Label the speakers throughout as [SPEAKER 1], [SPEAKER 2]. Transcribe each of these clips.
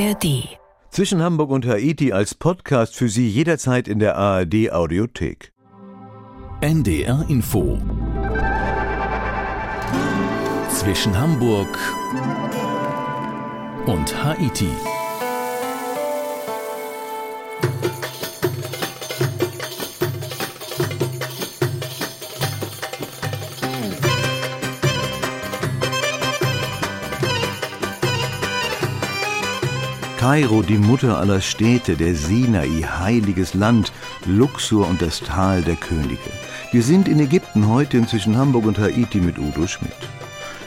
[SPEAKER 1] ARD.
[SPEAKER 2] Zwischen Hamburg und Haiti als Podcast für Sie jederzeit in der ARD Audiothek.
[SPEAKER 1] NDR Info. Zwischen Hamburg und Haiti.
[SPEAKER 2] Kairo, die Mutter aller Städte, der Sinai, heiliges Land, Luxor und das Tal der Könige. Wir sind in Ägypten heute zwischen Hamburg und Haiti mit Udo Schmidt.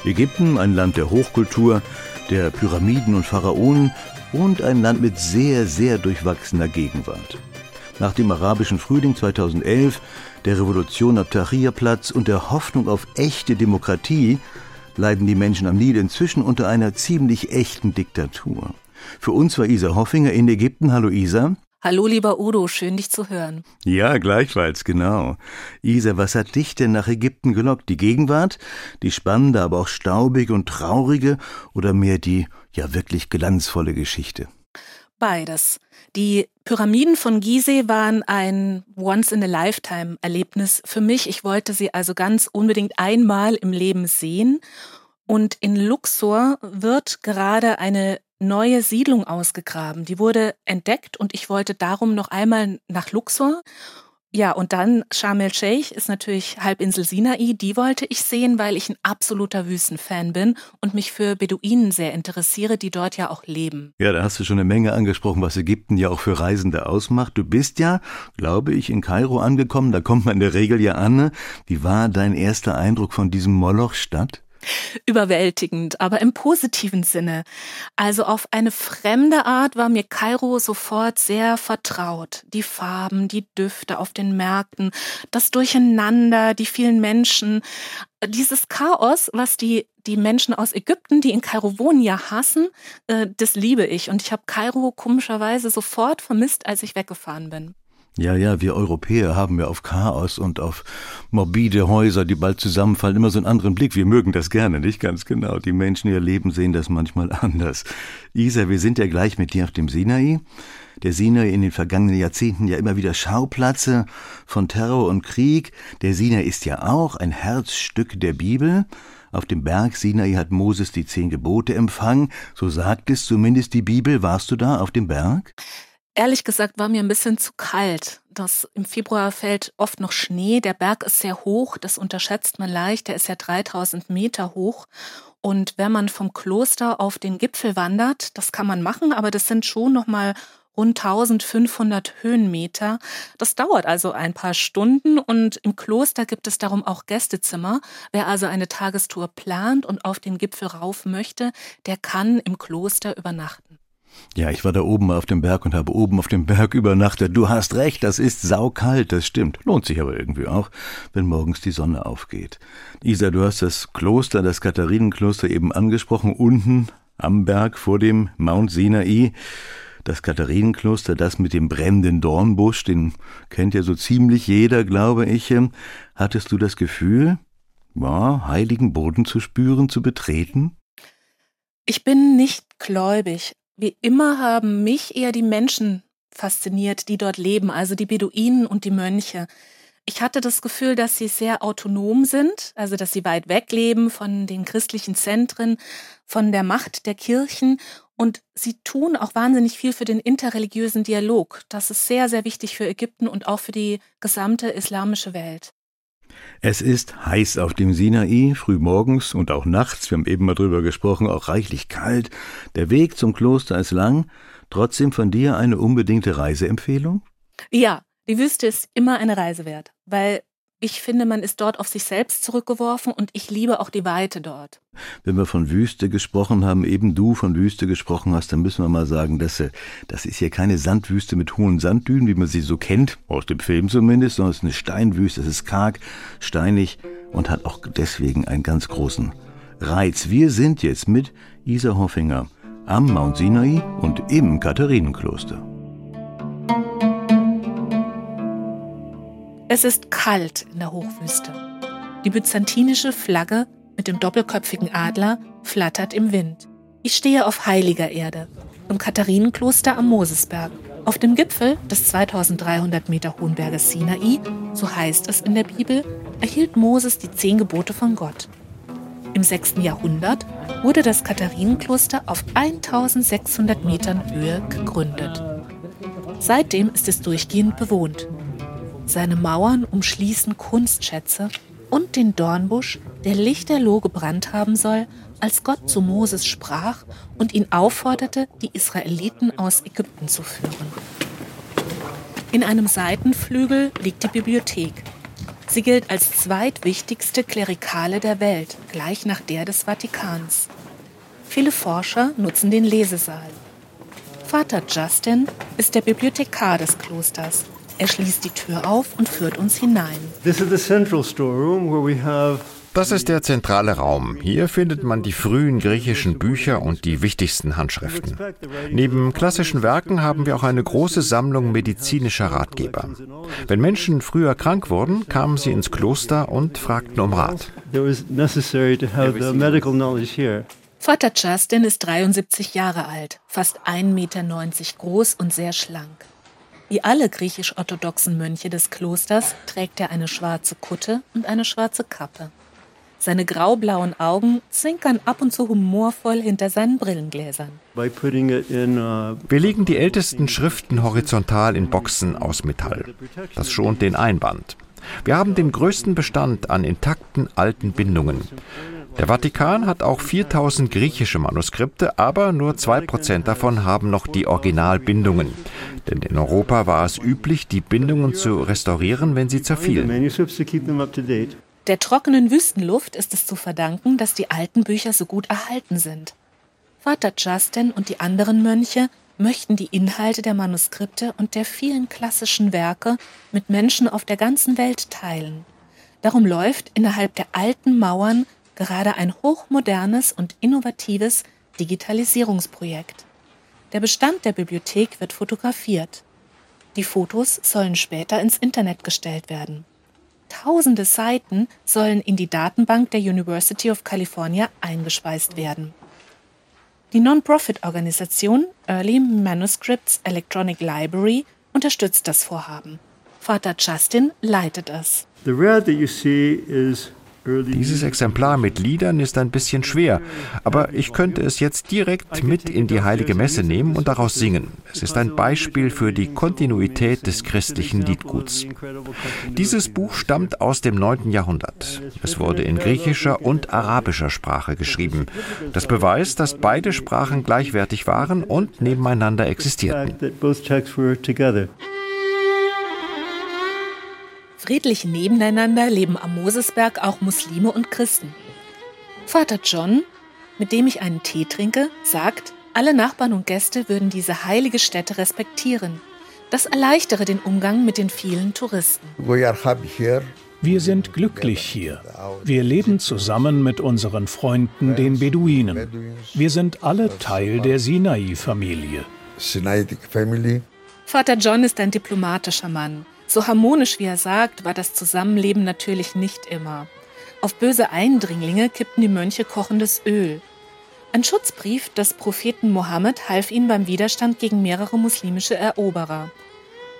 [SPEAKER 2] Ägypten, ein Land der Hochkultur, der Pyramiden und Pharaonen und ein Land mit sehr, sehr durchwachsener Gegenwart. Nach dem arabischen Frühling 2011, der Revolution am Tahrirplatz und der Hoffnung auf echte Demokratie leiden die Menschen am Nil inzwischen unter einer ziemlich echten Diktatur. Für uns war Isa Hoffinger in Ägypten. Hallo Isa.
[SPEAKER 3] Hallo lieber Udo, schön dich zu hören.
[SPEAKER 2] Ja, gleichfalls, genau. Isa, was hat dich denn nach Ägypten gelockt? Die Gegenwart, die spannende, aber auch staubige und traurige oder mehr die ja wirklich glanzvolle Geschichte?
[SPEAKER 3] Beides. Die Pyramiden von Gizeh waren ein Once-in-a-Lifetime-Erlebnis für mich. Ich wollte sie also ganz unbedingt einmal im Leben sehen. Und in Luxor wird gerade eine neue Siedlung ausgegraben. Die wurde entdeckt und ich wollte darum noch einmal nach Luxor. Ja, und dann Sharm el-Sheikh ist natürlich Halbinsel Sinai. Die wollte ich sehen, weil ich ein absoluter Wüstenfan bin und mich für Beduinen sehr interessiere, die dort ja auch leben.
[SPEAKER 2] Ja, da hast du schon eine Menge angesprochen, was Ägypten ja auch für Reisende ausmacht. Du bist ja, glaube ich, in Kairo angekommen. Da kommt man in der Regel ja an. Wie war dein erster Eindruck von diesem Moloch-Stadt?
[SPEAKER 3] Überwältigend, aber im positiven Sinne. Also auf eine fremde Art war mir Kairo sofort sehr vertraut. Die Farben, die Düfte auf den Märkten, das Durcheinander, die vielen Menschen, dieses Chaos, was die die Menschen aus Ägypten, die in Kairo wohnen, ja hassen, äh, das liebe ich. Und ich habe Kairo komischerweise sofort vermisst, als ich weggefahren bin.
[SPEAKER 2] Ja, ja, wir Europäer haben ja auf Chaos und auf morbide Häuser, die bald zusammenfallen, immer so einen anderen Blick. Wir mögen das gerne, nicht ganz genau. Die Menschen, ihr Leben sehen das manchmal anders. Isa, wir sind ja gleich mit dir auf dem Sinai. Der Sinai in den vergangenen Jahrzehnten ja immer wieder Schauplatze von Terror und Krieg. Der Sinai ist ja auch ein Herzstück der Bibel. Auf dem Berg Sinai hat Moses die zehn Gebote empfangen. So sagt es zumindest die Bibel. Warst du da auf dem Berg?
[SPEAKER 3] Ehrlich gesagt war mir ein bisschen zu kalt. Das, Im Februar fällt oft noch Schnee. Der Berg ist sehr hoch. Das unterschätzt man leicht. Der ist ja 3000 Meter hoch. Und wenn man vom Kloster auf den Gipfel wandert, das kann man machen, aber das sind schon noch mal rund 1500 Höhenmeter. Das dauert also ein paar Stunden und im Kloster gibt es darum auch Gästezimmer. Wer also eine Tagestour plant und auf den Gipfel rauf möchte, der kann im Kloster übernachten.
[SPEAKER 2] Ja, ich war da oben auf dem Berg und habe oben auf dem Berg übernachtet. Du hast recht, das ist saukalt, das stimmt. Lohnt sich aber irgendwie auch, wenn morgens die Sonne aufgeht. Isa, du hast das Kloster, das Katharinenkloster eben angesprochen, unten am Berg vor dem Mount Sinai. Das Katharinenkloster, das mit dem brennenden Dornbusch, den kennt ja so ziemlich jeder, glaube ich. Hattest du das Gefühl, ja, heiligen Boden zu spüren, zu betreten?
[SPEAKER 3] Ich bin nicht gläubig, wie immer haben mich eher die Menschen fasziniert, die dort leben, also die Beduinen und die Mönche. Ich hatte das Gefühl, dass sie sehr autonom sind, also dass sie weit weg leben von den christlichen Zentren, von der Macht der Kirchen und sie tun auch wahnsinnig viel für den interreligiösen Dialog. Das ist sehr, sehr wichtig für Ägypten und auch für die gesamte islamische Welt.
[SPEAKER 2] Es ist heiß auf dem Sinai, frühmorgens und auch nachts, wir haben eben mal drüber gesprochen, auch reichlich kalt. Der Weg zum Kloster ist lang. Trotzdem von dir eine unbedingte Reiseempfehlung?
[SPEAKER 3] Ja, die Wüste ist immer eine Reise wert, weil ich finde, man ist dort auf sich selbst zurückgeworfen und ich liebe auch die Weite dort.
[SPEAKER 2] Wenn wir von Wüste gesprochen haben, eben du von Wüste gesprochen hast, dann müssen wir mal sagen, dass äh, das ist hier keine Sandwüste mit hohen Sanddünen, wie man sie so kennt, aus dem Film zumindest, sondern es ist eine Steinwüste, es ist karg, steinig und hat auch deswegen einen ganz großen Reiz. Wir sind jetzt mit Isa Hoffinger am Mount Sinai und im Katharinenkloster.
[SPEAKER 3] Es ist kalt in der Hochwüste. Die byzantinische Flagge mit dem doppelköpfigen Adler flattert im Wind. Ich stehe auf heiliger Erde. im Katharinenkloster am Mosesberg. Auf dem Gipfel des 2300 Meter hohen Berges Sinai, so heißt es in der Bibel, erhielt Moses die zehn Gebote von Gott. Im 6. Jahrhundert wurde das Katharinenkloster auf 1600 Metern Höhe gegründet. Seitdem ist es durchgehend bewohnt. Seine Mauern umschließen Kunstschätze und den Dornbusch, der lichterloh gebrannt haben soll, als Gott zu Moses sprach und ihn aufforderte, die Israeliten aus Ägypten zu führen. In einem Seitenflügel liegt die Bibliothek. Sie gilt als zweitwichtigste Klerikale der Welt, gleich nach der des Vatikans. Viele Forscher nutzen den Lesesaal. Vater Justin ist der Bibliothekar des Klosters. Er schließt die Tür auf und führt uns hinein.
[SPEAKER 4] This is the central storeroom where we have
[SPEAKER 5] das ist der zentrale Raum. Hier findet man die frühen griechischen Bücher und die wichtigsten Handschriften. Neben klassischen Werken haben wir auch eine große Sammlung medizinischer Ratgeber. Wenn Menschen früher krank wurden, kamen sie ins Kloster und fragten um Rat.
[SPEAKER 3] Vater Justin ist 73 Jahre alt, fast 1,90 Meter groß und sehr schlank. Wie alle griechisch-orthodoxen Mönche des Klosters trägt er eine schwarze Kutte und eine schwarze Kappe. Seine graublauen Augen zwinkern ab und zu humorvoll hinter seinen Brillengläsern.
[SPEAKER 5] Uh, Wir legen die ältesten Schriften horizontal in Boxen aus Metall. Das schont den Einband. Wir haben den größten Bestand an intakten alten Bindungen. Der Vatikan hat auch 4000 griechische Manuskripte, aber nur 2% davon haben noch die Originalbindungen. Denn in Europa war es üblich, die Bindungen zu restaurieren, wenn sie zerfielen.
[SPEAKER 3] Der trockenen Wüstenluft ist es zu verdanken, dass die alten Bücher so gut erhalten sind. Vater Justin und die anderen Mönche möchten die Inhalte der Manuskripte und der vielen klassischen Werke mit Menschen auf der ganzen Welt teilen. Darum läuft innerhalb der alten Mauern gerade ein hochmodernes und innovatives Digitalisierungsprojekt. Der Bestand der Bibliothek wird fotografiert. Die Fotos sollen später ins Internet gestellt werden. Tausende Seiten sollen in die Datenbank der University of California eingespeist werden. Die Non-Profit-Organisation Early Manuscripts Electronic Library unterstützt das Vorhaben. Vater Justin leitet es.
[SPEAKER 4] The red that you see is
[SPEAKER 5] dieses Exemplar mit Liedern ist ein bisschen schwer, aber ich könnte es jetzt direkt mit in die heilige Messe nehmen und daraus singen. Es ist ein Beispiel für die Kontinuität des christlichen Liedguts. Dieses Buch stammt aus dem 9. Jahrhundert. Es wurde in griechischer und arabischer Sprache geschrieben. Das beweist, dass beide Sprachen gleichwertig waren und nebeneinander existierten.
[SPEAKER 3] Friedlich nebeneinander leben am Mosesberg auch Muslime und Christen. Vater John, mit dem ich einen Tee trinke, sagt, alle Nachbarn und Gäste würden diese heilige Stätte respektieren. Das erleichtere den Umgang mit den vielen Touristen.
[SPEAKER 6] Wir sind glücklich hier. Wir leben zusammen mit unseren Freunden, den Beduinen. Wir sind alle Teil der Sinai-Familie.
[SPEAKER 3] Vater John ist ein diplomatischer Mann. So harmonisch wie er sagt, war das Zusammenleben natürlich nicht immer. Auf böse Eindringlinge kippten die Mönche kochendes Öl. Ein Schutzbrief des Propheten Mohammed half ihnen beim Widerstand gegen mehrere muslimische Eroberer.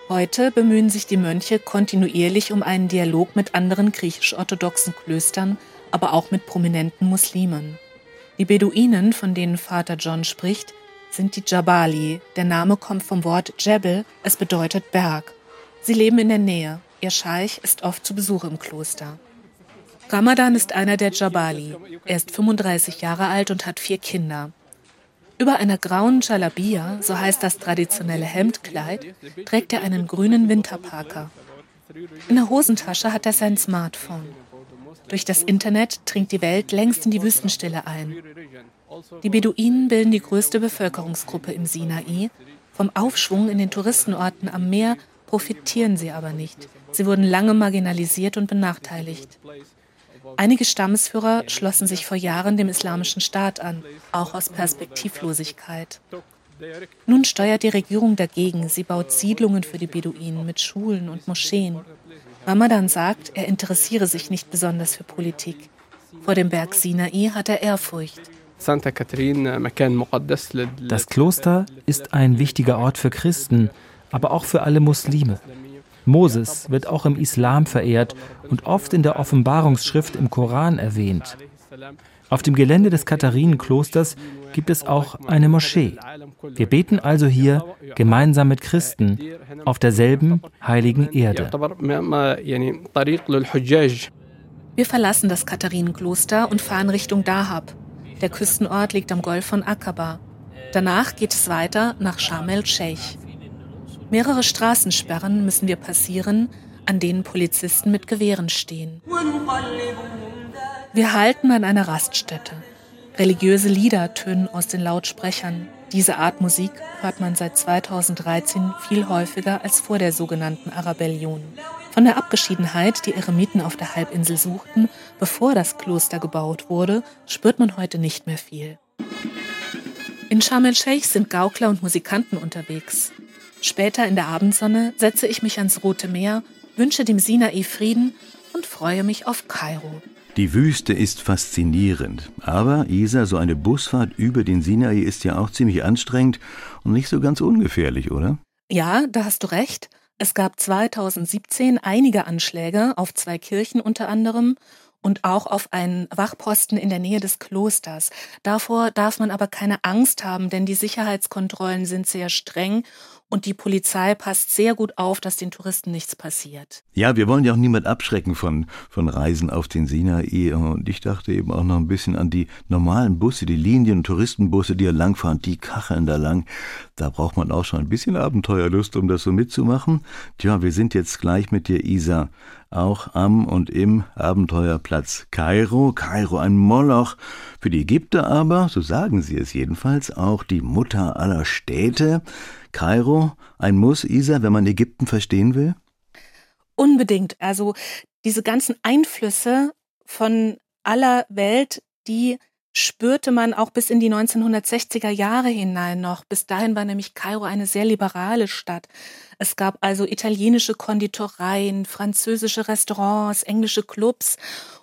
[SPEAKER 3] Heute bemühen sich die Mönche kontinuierlich um einen Dialog mit anderen griechisch-orthodoxen Klöstern, aber auch mit prominenten Muslimen. Die Beduinen, von denen Vater John spricht, sind die Jabali. Der Name kommt vom Wort Jebel, es bedeutet Berg. Sie leben in der Nähe. Ihr Scheich ist oft zu Besuch im Kloster. Ramadan ist einer der Jabali. Er ist 35 Jahre alt und hat vier Kinder. Über einer grauen Jalabia, so heißt das traditionelle Hemdkleid, trägt er einen grünen Winterparker. In der Hosentasche hat er sein Smartphone. Durch das Internet dringt die Welt längst in die Wüstenstille ein. Die Beduinen bilden die größte Bevölkerungsgruppe im Sinai. Vom Aufschwung in den Touristenorten am Meer profitieren sie aber nicht. Sie wurden lange marginalisiert und benachteiligt. Einige Stammesführer schlossen sich vor Jahren dem islamischen Staat an, auch aus Perspektivlosigkeit. Nun steuert die Regierung dagegen. Sie baut Siedlungen für die Beduinen mit Schulen und Moscheen. Ramadan sagt, er interessiere sich nicht besonders für Politik. Vor dem Berg Sinai hat er Ehrfurcht.
[SPEAKER 7] Das Kloster ist ein wichtiger Ort für Christen, aber auch für alle Muslime. Moses wird auch im Islam verehrt und oft in der Offenbarungsschrift im Koran erwähnt. Auf dem Gelände des Katharinenklosters gibt es auch eine Moschee. Wir beten also hier gemeinsam mit Christen auf derselben heiligen Erde.
[SPEAKER 3] Wir verlassen das Katharinenkloster und fahren Richtung Dahab. Der Küstenort liegt am Golf von Aqaba. Danach geht es weiter nach Sharm el-Sheikh. Mehrere Straßensperren müssen wir passieren, an denen Polizisten mit Gewehren stehen. Wir halten an einer Raststätte. Religiöse Lieder tönen aus den Lautsprechern. Diese Art Musik hört man seit 2013 viel häufiger als vor der sogenannten Arabellion. Von der Abgeschiedenheit, die Eremiten auf der Halbinsel suchten, bevor das Kloster gebaut wurde, spürt man heute nicht mehr viel. In Sharm el-Sheikh sind Gaukler und Musikanten unterwegs. Später in der Abendsonne setze ich mich ans Rote Meer, wünsche dem Sinai Frieden und freue mich auf Kairo.
[SPEAKER 2] Die Wüste ist faszinierend, aber Isa, so eine Busfahrt über den Sinai ist ja auch ziemlich anstrengend und nicht so ganz ungefährlich, oder?
[SPEAKER 3] Ja, da hast du recht. Es gab 2017 einige Anschläge auf zwei Kirchen unter anderem und auch auf einen Wachposten in der Nähe des Klosters. Davor darf man aber keine Angst haben, denn die Sicherheitskontrollen sind sehr streng und die Polizei passt sehr gut auf, dass den Touristen nichts passiert.
[SPEAKER 2] Ja, wir wollen ja auch niemand abschrecken von, von Reisen auf den Sinai. Und ich dachte eben auch noch ein bisschen an die normalen Busse, die Linien- Touristenbusse, die hier langfahren, die kacheln da lang. Da braucht man auch schon ein bisschen Abenteuerlust, um das so mitzumachen. Tja, wir sind jetzt gleich mit dir, Isa, auch am und im Abenteuerplatz Kairo. Kairo ein Moloch. Für die Ägypter aber, so sagen sie es jedenfalls, auch die Mutter aller Städte. Kairo ein Muss, Isa, wenn man Ägypten verstehen will?
[SPEAKER 3] Unbedingt. Also diese ganzen Einflüsse von aller Welt, die spürte man auch bis in die 1960er Jahre hinein noch. Bis dahin war nämlich Kairo eine sehr liberale Stadt. Es gab also italienische Konditoreien, französische Restaurants, englische Clubs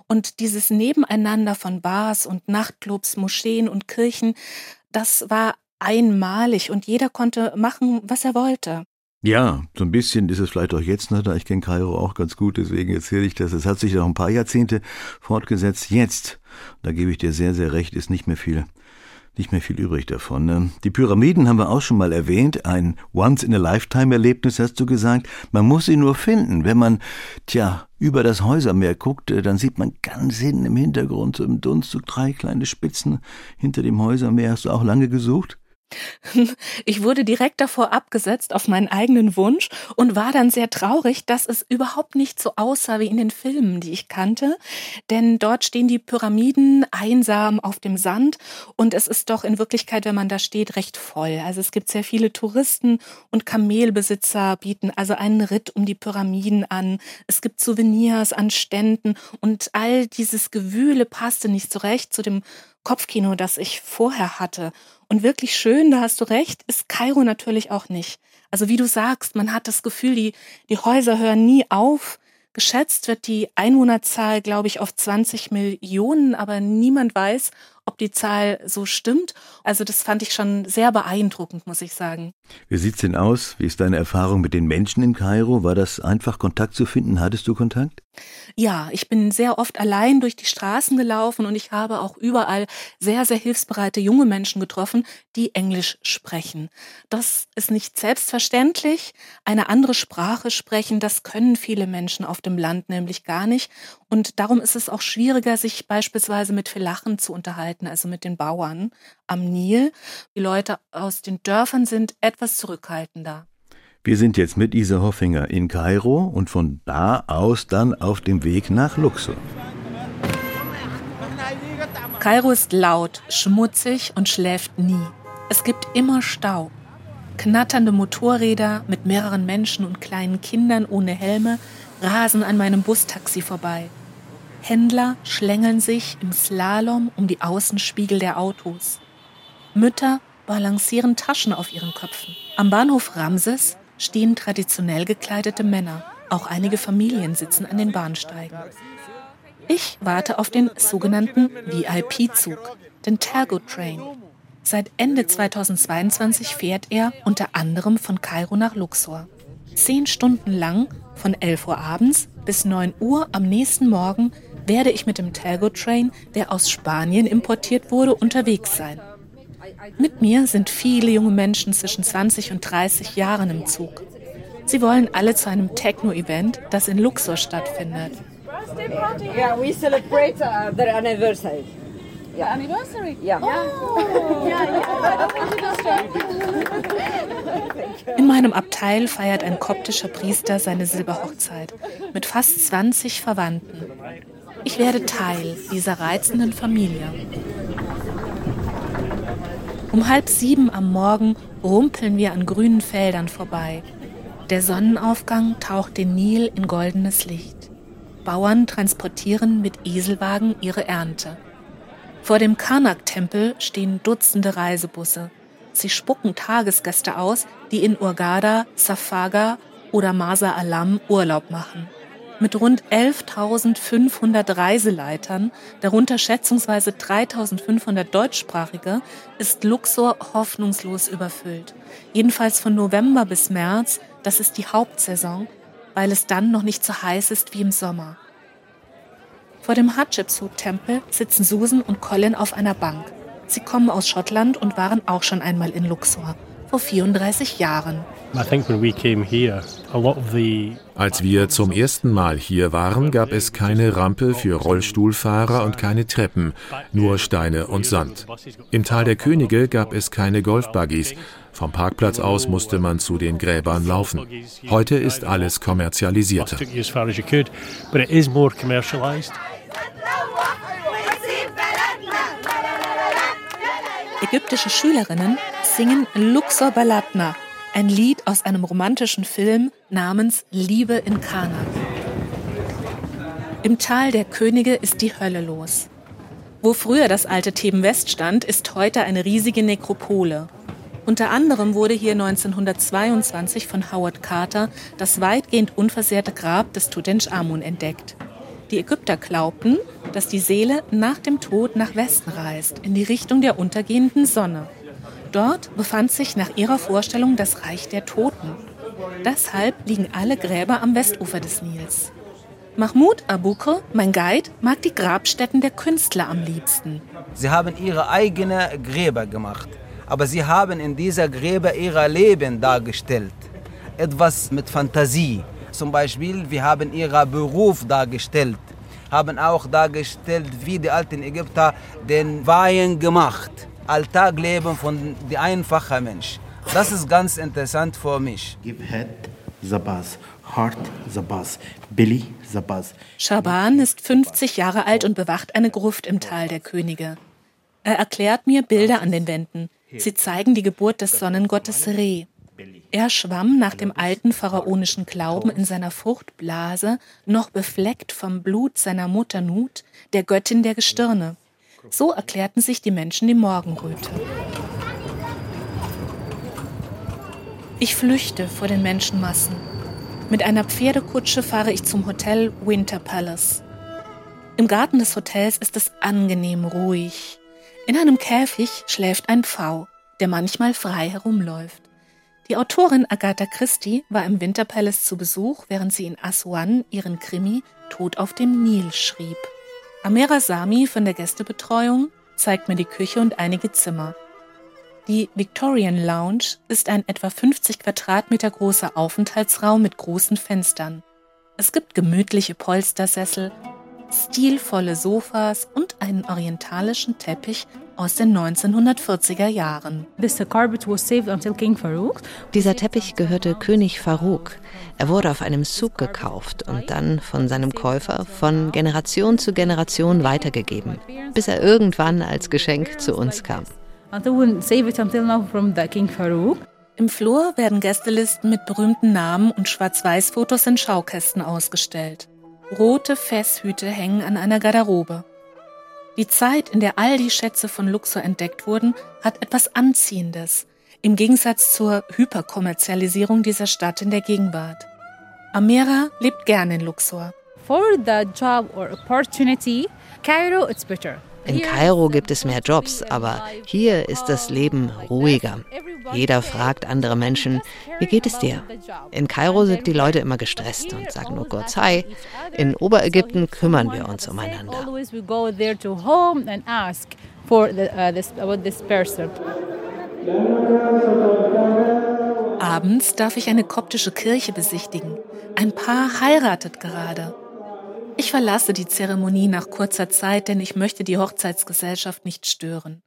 [SPEAKER 3] und dieses Nebeneinander von Bars und Nachtclubs, Moscheen und Kirchen, das war einmalig und jeder konnte machen, was er wollte.
[SPEAKER 2] Ja, so ein bisschen ist es vielleicht auch jetzt, ne, da ich kenne Kairo auch ganz gut, deswegen erzähle ich das. Es hat sich noch ein paar Jahrzehnte fortgesetzt. Jetzt, da gebe ich dir sehr, sehr recht, ist nicht mehr viel, nicht mehr viel übrig davon. Ne? Die Pyramiden haben wir auch schon mal erwähnt. Ein Once-in-a-Lifetime-Erlebnis, hast du gesagt. Man muss sie nur finden. Wenn man, tja, über das Häusermeer guckt, äh, dann sieht man ganz hinten im Hintergrund so im Dunstzug drei kleine Spitzen hinter dem Häusermeer. Hast du auch lange gesucht?
[SPEAKER 3] Ich wurde direkt davor abgesetzt auf meinen eigenen Wunsch und war dann sehr traurig, dass es überhaupt nicht so aussah wie in den Filmen, die ich kannte. Denn dort stehen die Pyramiden einsam auf dem Sand und es ist doch in Wirklichkeit, wenn man da steht, recht voll. Also es gibt sehr viele Touristen und Kamelbesitzer bieten also einen Ritt um die Pyramiden an. Es gibt Souvenirs an Ständen und all dieses Gewühle passte nicht so recht zu dem Kopfkino, das ich vorher hatte. Und wirklich schön, da hast du recht, ist Kairo natürlich auch nicht. Also wie du sagst, man hat das Gefühl, die, die Häuser hören nie auf. Geschätzt wird die Einwohnerzahl, glaube ich, auf 20 Millionen, aber niemand weiß, ob die Zahl so stimmt. Also das fand ich schon sehr beeindruckend, muss ich sagen.
[SPEAKER 2] Wie sieht's denn aus? Wie ist deine Erfahrung mit den Menschen in Kairo? War das einfach Kontakt zu finden? Hattest du Kontakt?
[SPEAKER 3] Ja, ich bin sehr oft allein durch die Straßen gelaufen und ich habe auch überall sehr, sehr hilfsbereite junge Menschen getroffen, die Englisch sprechen. Das ist nicht selbstverständlich. Eine andere Sprache sprechen, das können viele Menschen auf dem Land nämlich gar nicht. Und darum ist es auch schwieriger, sich beispielsweise mit Felachen zu unterhalten, also mit den Bauern am Nil. Die Leute aus den Dörfern sind etwas zurückhaltender.
[SPEAKER 2] Wir sind jetzt mit Isa Hoffinger in Kairo und von da aus dann auf dem Weg nach Luxor.
[SPEAKER 3] Kairo ist laut, schmutzig und schläft nie. Es gibt immer Stau. Knatternde Motorräder mit mehreren Menschen und kleinen Kindern ohne Helme rasen an meinem Bustaxi vorbei. Händler schlängeln sich im Slalom um die Außenspiegel der Autos. Mütter balancieren Taschen auf ihren Köpfen. Am Bahnhof Ramses stehen traditionell gekleidete Männer. Auch einige Familien sitzen an den Bahnsteigen. Ich warte auf den sogenannten VIP-Zug. den Tergo Train. Seit Ende 2022 fährt er unter anderem von Kairo nach Luxor. Zehn Stunden lang, von 11 Uhr abends bis 9 Uhr am nächsten Morgen, werde ich mit dem Tergo Train, der aus Spanien importiert wurde, unterwegs sein. Mit mir sind viele junge Menschen zwischen 20 und 30 Jahren im Zug. Sie wollen alle zu einem Techno-Event, das in Luxor stattfindet.
[SPEAKER 8] Yeah, we celebrate uh, their anniversary.
[SPEAKER 9] Yeah. anniversary?
[SPEAKER 8] Yeah.
[SPEAKER 9] Oh.
[SPEAKER 3] In meinem Abteil feiert ein koptischer Priester seine Silberhochzeit mit fast 20 Verwandten. Ich werde Teil dieser reizenden Familie. Um halb sieben am Morgen rumpeln wir an grünen Feldern vorbei. Der Sonnenaufgang taucht den Nil in goldenes Licht. Bauern transportieren mit Eselwagen ihre Ernte. Vor dem Karnak-Tempel stehen Dutzende Reisebusse. Sie spucken Tagesgäste aus, die in Urgada, Safaga oder Masa Alam Urlaub machen. Mit rund 11.500 Reiseleitern, darunter schätzungsweise 3.500 Deutschsprachige, ist Luxor hoffnungslos überfüllt. Jedenfalls von November bis März, das ist die Hauptsaison, weil es dann noch nicht so heiß ist wie im Sommer. Vor dem Hatshepsut-Tempel sitzen Susan und Colin auf einer Bank. Sie kommen aus Schottland und waren auch schon einmal in Luxor, vor 34 Jahren.
[SPEAKER 10] Als wir zum ersten Mal hier waren, gab es keine Rampe für Rollstuhlfahrer und keine Treppen, nur Steine und Sand. Im Tal der Könige gab es keine Golfbuggies. Vom Parkplatz aus musste man zu den Gräbern laufen. Heute ist alles kommerzialisierter.
[SPEAKER 3] Ägyptische Schülerinnen singen Luxor Balatna, ein Lied aus einem romantischen Film namens Liebe in Kana. Im Tal der Könige ist die Hölle los. Wo früher das alte Theben West stand, ist heute eine riesige Nekropole. Unter anderem wurde hier 1922 von Howard Carter das weitgehend unversehrte Grab des Tutanchamun entdeckt. Die Ägypter glaubten, dass die Seele nach dem Tod nach Westen reist, in die Richtung der untergehenden Sonne. Dort befand sich nach ihrer Vorstellung das Reich der Toten. Deshalb liegen alle Gräber am Westufer des Nils. Mahmoud Abukr, mein Guide, mag die Grabstätten der Künstler am liebsten.
[SPEAKER 11] Sie haben ihre eigenen Gräber gemacht, aber sie haben in dieser Gräber ihr Leben dargestellt. Etwas mit Fantasie. Zum Beispiel, wir haben ihren Beruf dargestellt, haben auch dargestellt, wie die alten Ägypter den Wein gemacht. Alltagleben von der einfachen Mensch. Das ist ganz interessant für mich.
[SPEAKER 12] Give head the buzz, heart the buzz, belly the buzz.
[SPEAKER 3] Schaban ist 50 Jahre alt und bewacht eine Gruft im Tal der Könige. Er erklärt mir Bilder an den Wänden. Sie zeigen die Geburt des Sonnengottes Re. Er schwamm nach dem alten pharaonischen Glauben in seiner Fruchtblase, noch befleckt vom Blut seiner Mutter Nut, der Göttin der Gestirne. So erklärten sich die Menschen die Morgenröte. Ich flüchte vor den Menschenmassen. Mit einer Pferdekutsche fahre ich zum Hotel Winter Palace. Im Garten des Hotels ist es angenehm ruhig. In einem Käfig schläft ein Pfau, der manchmal frei herumläuft. Die Autorin Agatha Christie war im Winter Palace zu Besuch, während sie in Aswan ihren Krimi Tod auf dem Nil schrieb. Amera Sami von der Gästebetreuung zeigt mir die Küche und einige Zimmer. Die Victorian Lounge ist ein etwa 50 Quadratmeter großer Aufenthaltsraum mit großen Fenstern. Es gibt gemütliche Polstersessel, stilvolle Sofas und einen orientalischen Teppich aus den 1940er Jahren.
[SPEAKER 13] Dieser Teppich gehörte König Farouk. Er wurde auf einem Zug gekauft und dann von seinem Käufer von Generation zu Generation weitergegeben, bis er irgendwann als Geschenk zu uns kam.
[SPEAKER 3] Im Flur werden Gästelisten mit berühmten Namen und Schwarz-Weiß-Fotos in Schaukästen ausgestellt. Rote Fesshüte hängen an einer Garderobe. Die Zeit, in der all die Schätze von Luxor entdeckt wurden, hat etwas Anziehendes, im Gegensatz zur Hyperkommerzialisierung dieser Stadt in der Gegenwart. Amira lebt gerne in Luxor.
[SPEAKER 9] For the job or opportunity, Cairo it's better.
[SPEAKER 13] In Kairo gibt es mehr Jobs, aber hier ist das Leben ruhiger. Jeder fragt andere Menschen, wie geht es dir? In Kairo sind die Leute immer gestresst und sagen nur kurz Hi. In Oberägypten kümmern wir uns umeinander.
[SPEAKER 3] Abends darf ich eine koptische Kirche besichtigen. Ein Paar heiratet gerade. Ich verlasse die Zeremonie nach kurzer Zeit, denn ich möchte die Hochzeitsgesellschaft nicht stören.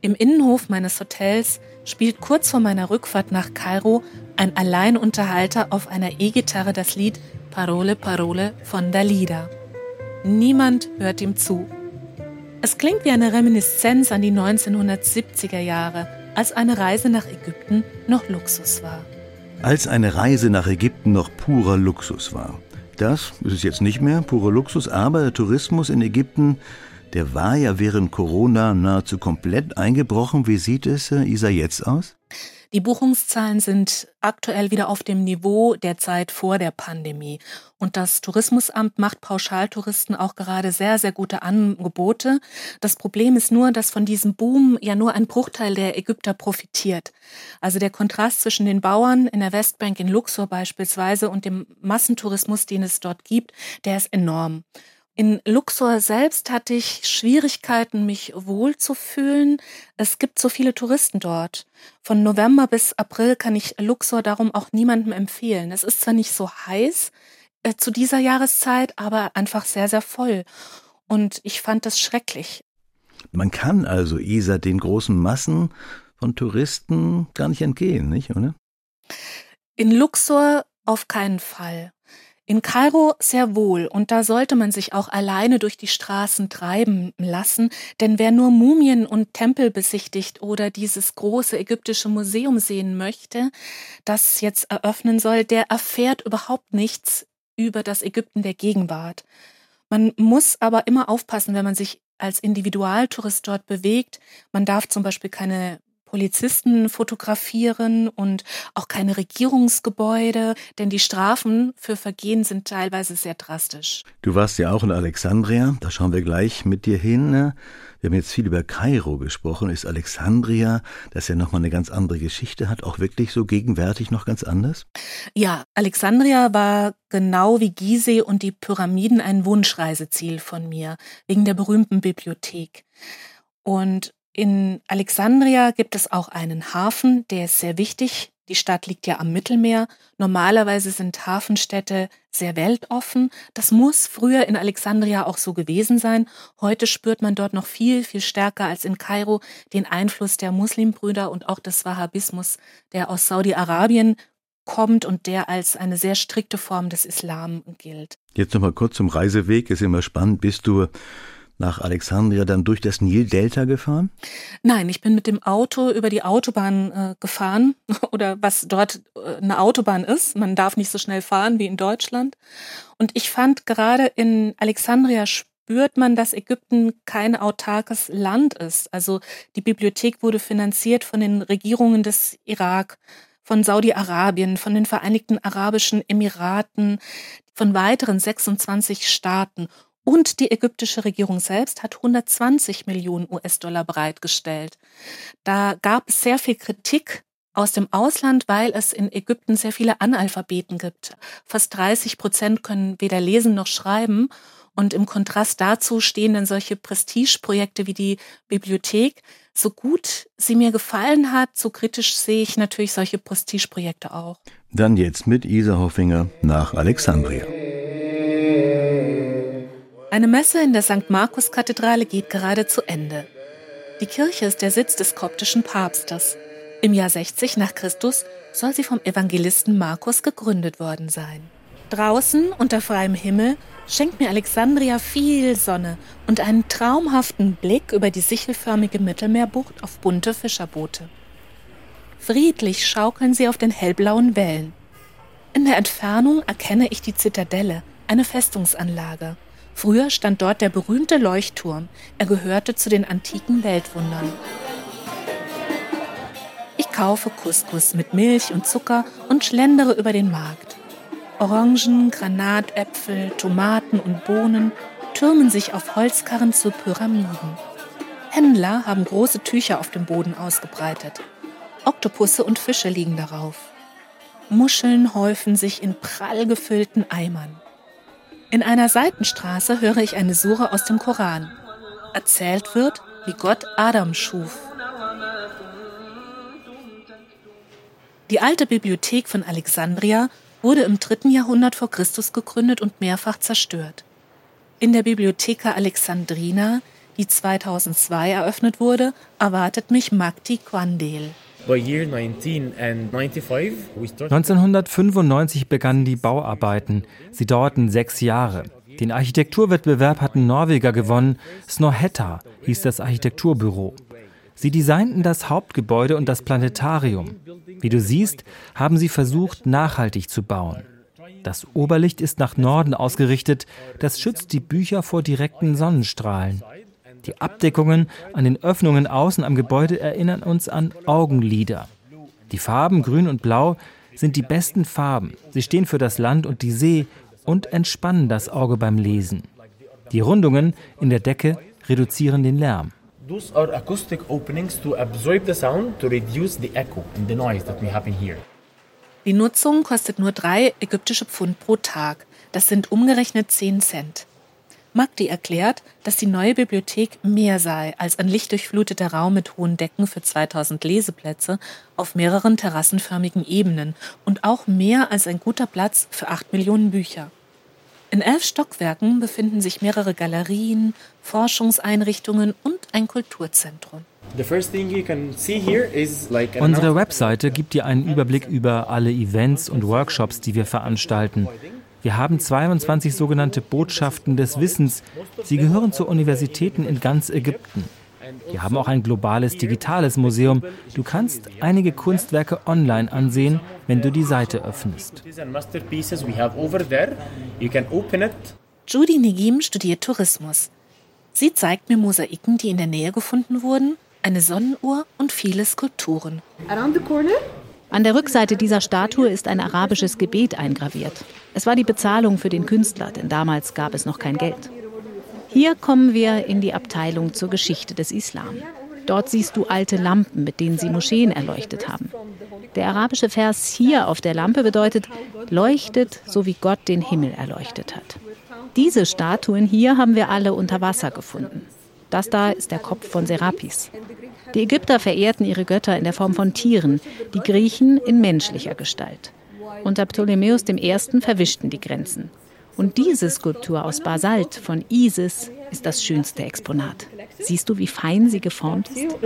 [SPEAKER 3] Im Innenhof meines Hotels spielt kurz vor meiner Rückfahrt nach Kairo ein Alleinunterhalter auf einer E-Gitarre das Lied Parole Parole von Dalida. Niemand hört ihm zu. Es klingt wie eine Reminiszenz an die 1970er Jahre, als eine Reise nach Ägypten noch Luxus war.
[SPEAKER 2] Als eine Reise nach Ägypten noch purer Luxus war. Das ist es jetzt nicht mehr, purer Luxus, aber der Tourismus in Ägypten, der war ja während Corona nahezu komplett eingebrochen. Wie sieht es, äh, Isa, jetzt aus?
[SPEAKER 3] Die Buchungszahlen sind aktuell wieder auf dem Niveau der Zeit vor der Pandemie. Und das Tourismusamt macht Pauschaltouristen auch gerade sehr, sehr gute Angebote. Das Problem ist nur, dass von diesem Boom ja nur ein Bruchteil der Ägypter profitiert. Also der Kontrast zwischen den Bauern in der Westbank in Luxor beispielsweise und dem Massentourismus, den es dort gibt, der ist enorm. In Luxor selbst hatte ich Schwierigkeiten, mich wohlzufühlen. Es gibt so viele Touristen dort. Von November bis April kann ich Luxor darum auch niemandem empfehlen. Es ist zwar nicht so heiß äh, zu dieser Jahreszeit, aber einfach sehr, sehr voll. Und ich fand das schrecklich.
[SPEAKER 2] Man kann also, Isa, den großen Massen von Touristen gar nicht entgehen, nicht, oder?
[SPEAKER 3] In Luxor auf keinen Fall. In Kairo sehr wohl, und da sollte man sich auch alleine durch die Straßen treiben lassen, denn wer nur Mumien und Tempel besichtigt oder dieses große ägyptische Museum sehen möchte, das jetzt eröffnen soll, der erfährt überhaupt nichts über das Ägypten der Gegenwart. Man muss aber immer aufpassen, wenn man sich als Individualtourist dort bewegt. Man darf zum Beispiel keine Polizisten fotografieren und auch keine Regierungsgebäude, denn die Strafen für Vergehen sind teilweise sehr drastisch.
[SPEAKER 2] Du warst ja auch in Alexandria, da schauen wir gleich mit dir hin. Ne? Wir haben jetzt viel über Kairo gesprochen. Ist Alexandria, das ja nochmal eine ganz andere Geschichte hat, auch wirklich so gegenwärtig noch ganz anders?
[SPEAKER 3] Ja, Alexandria war genau wie Gizeh und die Pyramiden ein Wunschreiseziel von mir, wegen der berühmten Bibliothek. Und in Alexandria gibt es auch einen Hafen, der ist sehr wichtig. Die Stadt liegt ja am Mittelmeer. Normalerweise sind Hafenstädte sehr weltoffen. Das muss früher in Alexandria auch so gewesen sein. Heute spürt man dort noch viel, viel stärker als in Kairo den Einfluss der Muslimbrüder und auch des Wahhabismus, der aus Saudi-Arabien kommt und der als eine sehr strikte Form des Islam gilt.
[SPEAKER 2] Jetzt nochmal kurz zum Reiseweg. Ist immer spannend. Bist du nach Alexandria dann durch das Nildelta gefahren?
[SPEAKER 3] Nein, ich bin mit dem Auto über die Autobahn äh, gefahren oder was dort äh, eine Autobahn ist. Man darf nicht so schnell fahren wie in Deutschland. Und ich fand gerade in Alexandria spürt man, dass Ägypten kein autarkes Land ist. Also die Bibliothek wurde finanziert von den Regierungen des Irak, von Saudi-Arabien, von den Vereinigten Arabischen Emiraten, von weiteren 26 Staaten. Und die ägyptische Regierung selbst hat 120 Millionen US-Dollar bereitgestellt. Da gab es sehr viel Kritik aus dem Ausland, weil es in Ägypten sehr viele Analphabeten gibt. Fast 30 Prozent können weder lesen noch schreiben. Und im Kontrast dazu stehen dann solche Prestigeprojekte wie die Bibliothek. So gut sie mir gefallen hat, so kritisch sehe ich natürlich solche Prestigeprojekte auch.
[SPEAKER 2] Dann jetzt mit Isa Hoffinger nach Alexandria.
[SPEAKER 3] Eine Messe in der St. Markus-Kathedrale geht gerade zu Ende. Die Kirche ist der Sitz des koptischen Papstes. Im Jahr 60 nach Christus soll sie vom Evangelisten Markus gegründet worden sein. Draußen unter freiem Himmel schenkt mir Alexandria viel Sonne und einen traumhaften Blick über die sichelförmige Mittelmeerbucht auf bunte Fischerboote. Friedlich schaukeln sie auf den hellblauen Wellen. In der Entfernung erkenne ich die Zitadelle, eine Festungsanlage. Früher stand dort der berühmte Leuchtturm. Er gehörte zu den antiken Weltwundern. Ich kaufe Couscous mit Milch und Zucker und schlendere über den Markt. Orangen, Granatäpfel, Tomaten und Bohnen, türmen sich auf Holzkarren zu Pyramiden. Händler haben große Tücher auf dem Boden ausgebreitet. Oktopusse und Fische liegen darauf. Muscheln häufen sich in prall gefüllten Eimern. In einer Seitenstraße höre ich eine Sure aus dem Koran. Erzählt wird, wie Gott Adam schuf. Die alte Bibliothek von Alexandria wurde im dritten Jahrhundert vor Christus gegründet und mehrfach zerstört. In der Bibliotheca Alexandrina, die 2002 eröffnet wurde, erwartet mich Magdi Quandel.
[SPEAKER 7] 1995 begannen die Bauarbeiten. Sie dauerten sechs Jahre. Den Architekturwettbewerb hatten Norweger gewonnen. Snorhetta hieß das Architekturbüro. Sie designten das Hauptgebäude und das Planetarium. Wie du siehst, haben sie versucht, nachhaltig zu bauen. Das Oberlicht ist nach Norden ausgerichtet. Das schützt die Bücher vor direkten Sonnenstrahlen. Die Abdeckungen an den Öffnungen außen am Gebäude erinnern uns an Augenlider. Die Farben Grün und Blau sind die besten Farben. Sie stehen für das Land und die See und entspannen das Auge beim Lesen. Die Rundungen in der Decke reduzieren den Lärm. Those are acoustic openings to absorb the sound to reduce the echo and the noise that we have in here.
[SPEAKER 3] Die Nutzung kostet nur drei ägyptische Pfund pro Tag. Das sind umgerechnet 10 Cent. Magdi erklärt, dass die neue Bibliothek mehr sei als ein lichtdurchfluteter Raum mit hohen Decken für 2000 Leseplätze auf mehreren terrassenförmigen Ebenen und auch mehr als ein guter Platz für 8 Millionen Bücher. In elf Stockwerken befinden sich mehrere Galerien, Forschungseinrichtungen und ein Kulturzentrum.
[SPEAKER 7] Unsere Webseite gibt dir einen Überblick über alle Events und Workshops, die wir veranstalten. Wir haben 22 sogenannte Botschaften des Wissens. Sie gehören zu Universitäten in ganz Ägypten. Wir haben auch ein globales digitales Museum. Du kannst einige Kunstwerke online ansehen, wenn du die Seite öffnest.
[SPEAKER 3] Judy Negim studiert Tourismus. Sie zeigt mir Mosaiken, die in der Nähe gefunden wurden, eine Sonnenuhr und viele Skulpturen.
[SPEAKER 14] An der Rückseite dieser Statue ist ein arabisches Gebet eingraviert. Es war die Bezahlung für den Künstler, denn damals gab es noch kein Geld. Hier kommen wir in die Abteilung zur Geschichte des Islam. Dort siehst du alte Lampen, mit denen sie Moscheen erleuchtet haben. Der arabische Vers hier auf der Lampe bedeutet, leuchtet, so wie Gott den Himmel erleuchtet hat. Diese Statuen hier haben wir alle unter Wasser gefunden. Das da ist der Kopf von Serapis. Die Ägypter verehrten ihre Götter in der Form von Tieren, die Griechen in menschlicher Gestalt. Unter Ptolemäus I. verwischten die Grenzen. Und diese Skulptur aus Basalt von Isis ist das schönste Exponat. Siehst du, wie fein sie geformt ist?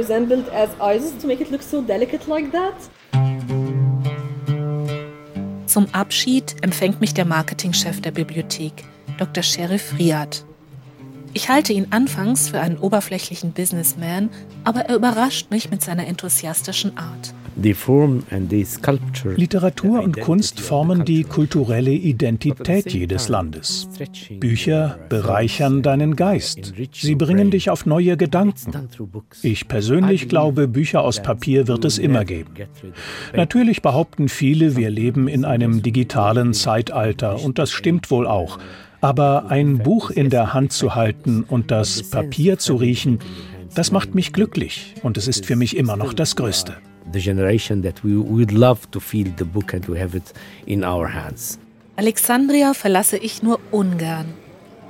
[SPEAKER 3] Zum Abschied empfängt mich der Marketingchef der Bibliothek, Dr. Sheriff Riyad. Ich halte ihn anfangs für einen oberflächlichen Businessman, aber er überrascht mich mit seiner enthusiastischen Art.
[SPEAKER 6] Literatur und Kunst formen die kulturelle Identität jedes Landes. Bücher bereichern deinen Geist. Sie bringen dich auf neue Gedanken. Ich persönlich glaube, Bücher aus Papier wird es immer geben. Natürlich behaupten viele, wir leben in einem digitalen Zeitalter und das stimmt wohl auch. Aber ein Buch in der Hand zu halten und das Papier zu riechen, das macht mich glücklich und es ist für mich immer noch das Größte the generation that we would
[SPEAKER 3] love to feel the book and to have it in our hands. Alexandria verlasse ich nur ungern.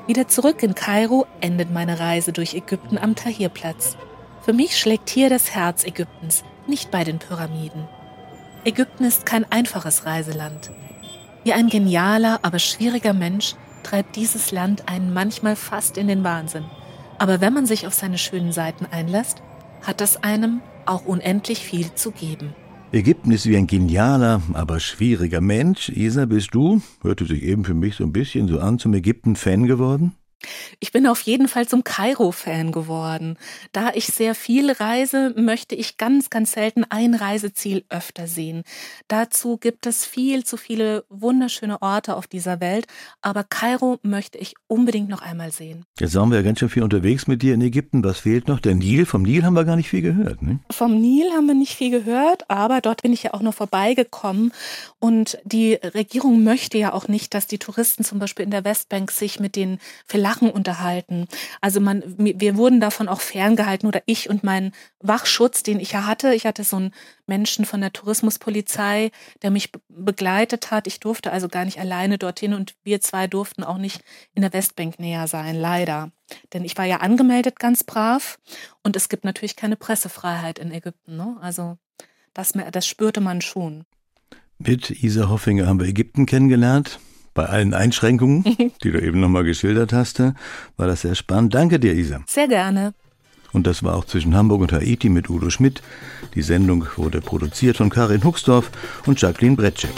[SPEAKER 3] Wieder zurück in Kairo endet meine Reise durch Ägypten am Tahrirplatz. Für mich schlägt hier das Herz Ägyptens, nicht bei den Pyramiden. Ägypten ist kein einfaches Reiseland. Wie ein genialer, aber schwieriger Mensch treibt dieses Land einen manchmal fast in den Wahnsinn. Aber wenn man sich auf seine schönen Seiten einlässt, hat das einem auch unendlich viel zu geben.
[SPEAKER 2] Ägypten ist wie ein genialer, aber schwieriger Mensch. Isa, bist du, hörte sich eben für mich so ein bisschen so an, zum Ägypten-Fan geworden?
[SPEAKER 3] Ich bin auf jeden Fall zum Kairo-Fan geworden. Da ich sehr viel reise, möchte ich ganz, ganz selten ein Reiseziel öfter sehen. Dazu gibt es viel zu viele wunderschöne Orte auf dieser Welt, aber Kairo möchte ich unbedingt noch einmal sehen.
[SPEAKER 2] Jetzt waren wir ja ganz schön viel unterwegs mit dir in Ägypten. Was fehlt noch? Der Nil, vom Nil haben wir gar nicht viel gehört. Ne?
[SPEAKER 3] Vom Nil haben wir nicht viel gehört, aber dort bin ich ja auch noch vorbeigekommen und die Regierung möchte ja auch nicht, dass die Touristen zum Beispiel in der Westbank sich mit den Philatelien Sachen unterhalten. Also man, wir wurden davon auch ferngehalten oder ich und mein Wachschutz, den ich ja hatte. Ich hatte so einen Menschen von der Tourismuspolizei, der mich begleitet hat. Ich durfte also gar nicht alleine dorthin und wir zwei durften auch nicht in der Westbank näher sein, leider. Denn ich war ja angemeldet ganz brav und es gibt natürlich keine Pressefreiheit in Ägypten. Ne? Also das, das spürte man schon.
[SPEAKER 2] Mit Isa Hoffinger haben wir Ägypten kennengelernt. Bei allen Einschränkungen, die du eben nochmal geschildert hast, war das sehr spannend. Danke dir, Isa.
[SPEAKER 3] Sehr gerne.
[SPEAKER 2] Und das war auch zwischen Hamburg und Haiti mit Udo Schmidt. Die Sendung wurde produziert von Karin Huxdorf und Jacqueline Bretschek.